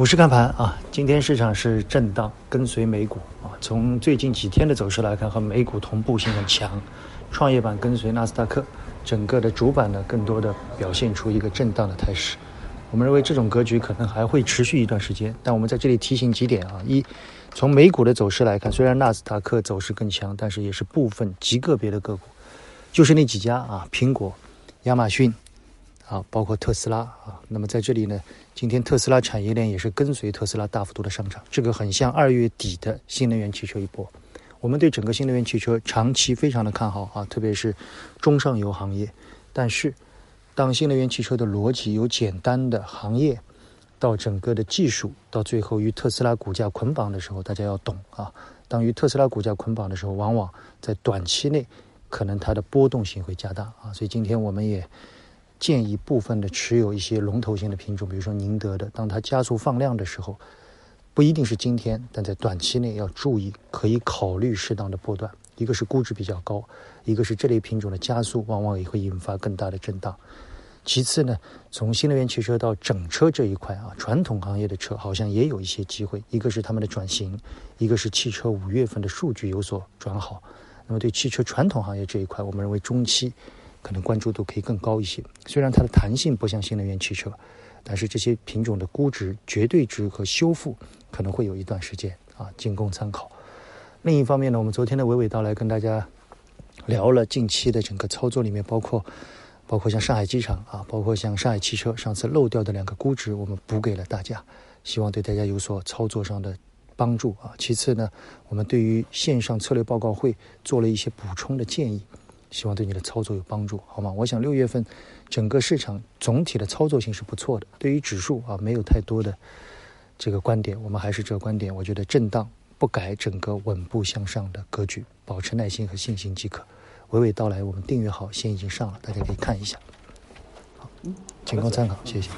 股市看盘啊，今天市场是震荡，跟随美股啊。从最近几天的走势来看，和美股同步性很强。创业板跟随纳斯达克，整个的主板呢，更多的表现出一个震荡的态势。我们认为这种格局可能还会持续一段时间。但我们在这里提醒几点啊：一，从美股的走势来看，虽然纳斯达克走势更强，但是也是部分极个别的个股，就是那几家啊，苹果、亚马逊。啊，包括特斯拉啊，那么在这里呢，今天特斯拉产业链也是跟随特斯拉大幅度的上涨，这个很像二月底的新能源汽车一波。我们对整个新能源汽车长期非常的看好啊，特别是中上游行业。但是，当新能源汽车的逻辑由简单的行业到整个的技术，到最后与特斯拉股价捆绑的时候，大家要懂啊。当与特斯拉股价捆绑的时候，往往在短期内可能它的波动性会加大啊。所以今天我们也。建议部分的持有一些龙头型的品种，比如说宁德的，当它加速放量的时候，不一定是今天，但在短期内要注意，可以考虑适当的波段。一个是估值比较高，一个是这类品种的加速往往也会引发更大的震荡。其次呢，从新能源汽车到整车这一块啊，传统行业的车好像也有一些机会。一个是他们的转型，一个是汽车五月份的数据有所转好。那么对汽车传统行业这一块，我们认为中期。可能关注度可以更高一些。虽然它的弹性不像新能源汽车，但是这些品种的估值、绝对值和修复可能会有一段时间啊，仅供参考。另一方面呢，我们昨天的娓娓道来跟大家聊了近期的整个操作里面，包括包括像上海机场啊，包括像上海汽车上次漏掉的两个估值，我们补给了大家，希望对大家有所操作上的帮助啊。其次呢，我们对于线上策略报告会做了一些补充的建议。希望对你的操作有帮助，好吗？我想六月份整个市场总体的操作性是不错的。对于指数啊，没有太多的这个观点，我们还是这个观点。我觉得震荡不改，整个稳步向上的格局，保持耐心和信心即可。娓娓道来，我们订阅号现已经上了，大家可以看一下。好，仅供参考，谢谢。